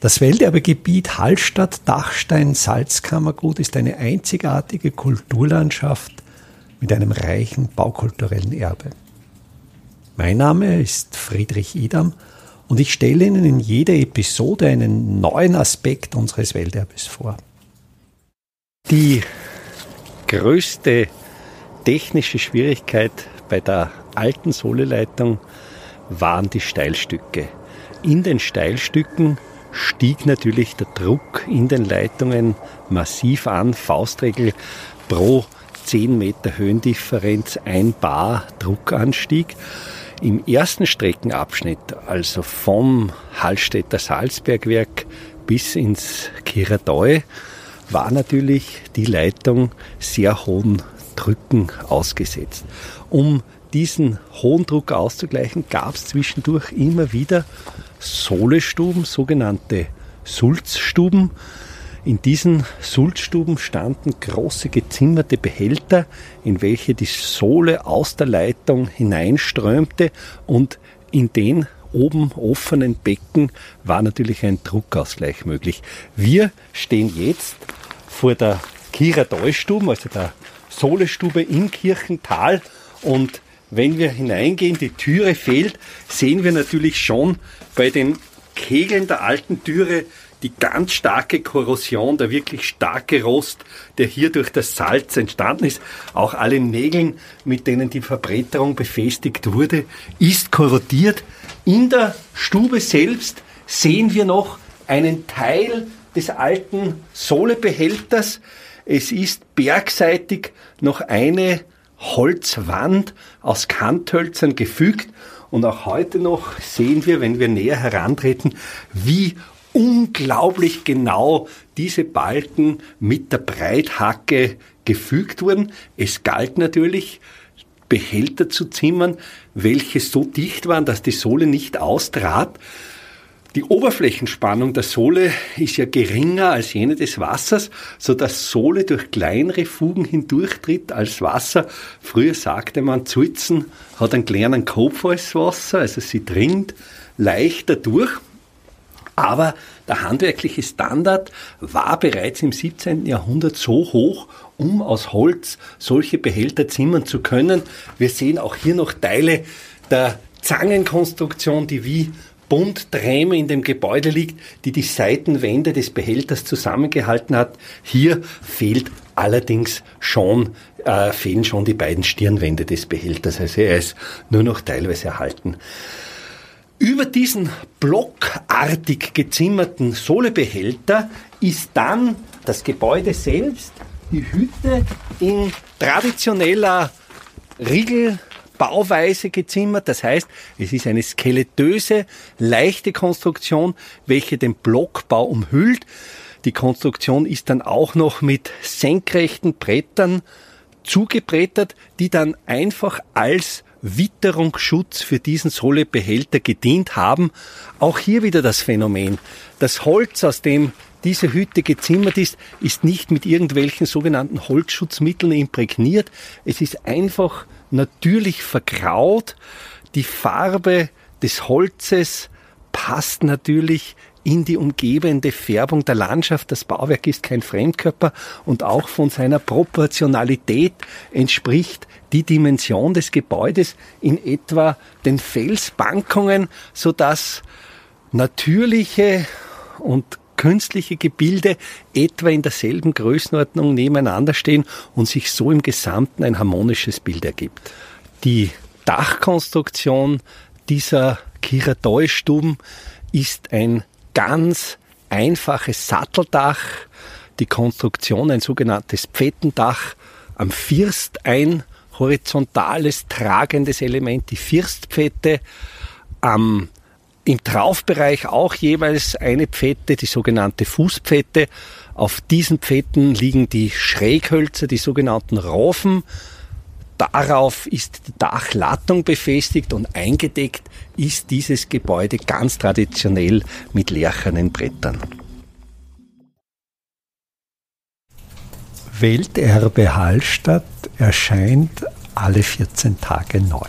Das Welterbegebiet Hallstatt-Dachstein-Salzkammergut ist eine einzigartige Kulturlandschaft mit einem reichen baukulturellen Erbe. Mein Name ist Friedrich Idam und ich stelle Ihnen in jeder Episode einen neuen Aspekt unseres Welterbes vor. Die größte technische Schwierigkeit bei der alten Sohleleitung waren die Steilstücke. In den Steilstücken stieg natürlich der Druck in den Leitungen massiv an. Faustregel pro 10 Meter Höhendifferenz ein Bar Druckanstieg. Im ersten Streckenabschnitt, also vom Hallstätter Salzbergwerk bis ins Kiradeu, war natürlich die Leitung sehr hohen Drücken ausgesetzt. Um diesen hohen Druck auszugleichen, gab es zwischendurch immer wieder Sohlestuben, sogenannte Sulzstuben. In diesen Sulzstuben standen große gezimmerte Behälter, in welche die Sohle aus der Leitung hineinströmte und in den oben offenen Becken war natürlich ein Druckausgleich möglich. Wir stehen jetzt vor der Kira Deustuben, also der Sohlestube im Kirchental und wenn wir hineingehen, die Türe fehlt, sehen wir natürlich schon bei den Kegeln der alten Türe die ganz starke Korrosion, der wirklich starke Rost, der hier durch das Salz entstanden ist. Auch alle Nägeln, mit denen die Verbretterung befestigt wurde, ist korrodiert. In der Stube selbst sehen wir noch einen Teil des alten Sohlebehälters. Es ist bergseitig noch eine Holzwand aus Kanthölzern gefügt. Und auch heute noch sehen wir, wenn wir näher herantreten, wie unglaublich genau diese Balken mit der Breithacke gefügt wurden. Es galt natürlich, Behälter zu zimmern, welche so dicht waren, dass die Sohle nicht austrat. Die Oberflächenspannung der Sohle ist ja geringer als jene des Wassers, so dass Sohle durch kleinere Fugen hindurchtritt als Wasser. Früher sagte man, Zuitzen hat einen kleinen Kopf als Wasser, also sie dringt leichter durch. Aber der handwerkliche Standard war bereits im 17. Jahrhundert so hoch, um aus Holz solche Behälter zimmern zu können. Wir sehen auch hier noch Teile der Zangenkonstruktion, die wie Buntträme in dem Gebäude liegt, die die Seitenwände des Behälters zusammengehalten hat. Hier fehlt allerdings schon, äh, fehlen schon die beiden Stirnwände des Behälters. Also er ist nur noch teilweise erhalten. Über diesen blockartig gezimmerten Sohlebehälter ist dann das Gebäude selbst, die Hütte in traditioneller Riegel Bauweise gezimmert. Das heißt, es ist eine skeletöse, leichte Konstruktion, welche den Blockbau umhüllt. Die Konstruktion ist dann auch noch mit senkrechten Brettern zugebrettert, die dann einfach als Witterungsschutz für diesen Sohlebehälter gedient haben. Auch hier wieder das Phänomen. Das Holz, aus dem diese Hütte gezimmert ist, ist nicht mit irgendwelchen sogenannten Holzschutzmitteln imprägniert. Es ist einfach natürlich vergraut. Die Farbe des Holzes passt natürlich in die umgebende Färbung der Landschaft. Das Bauwerk ist kein Fremdkörper und auch von seiner Proportionalität entspricht die Dimension des Gebäudes in etwa den Felsbankungen, sodass natürliche und künstliche Gebilde etwa in derselben Größenordnung nebeneinander stehen und sich so im Gesamten ein harmonisches Bild ergibt. Die Dachkonstruktion dieser Kiradoi-Stuben ist ein ganz einfaches Satteldach, die Konstruktion ein sogenanntes Pfettendach am First ein horizontales tragendes Element, die Firstpfette, am im Traufbereich auch jeweils eine Pfette, die sogenannte Fußpfette. Auf diesen Pfetten liegen die Schräghölzer, die sogenannten Raufen. Darauf ist die Dachlattung befestigt und eingedeckt ist dieses Gebäude ganz traditionell mit lärchernen Brettern. Welterbe Hallstatt erscheint alle 14 Tage neu.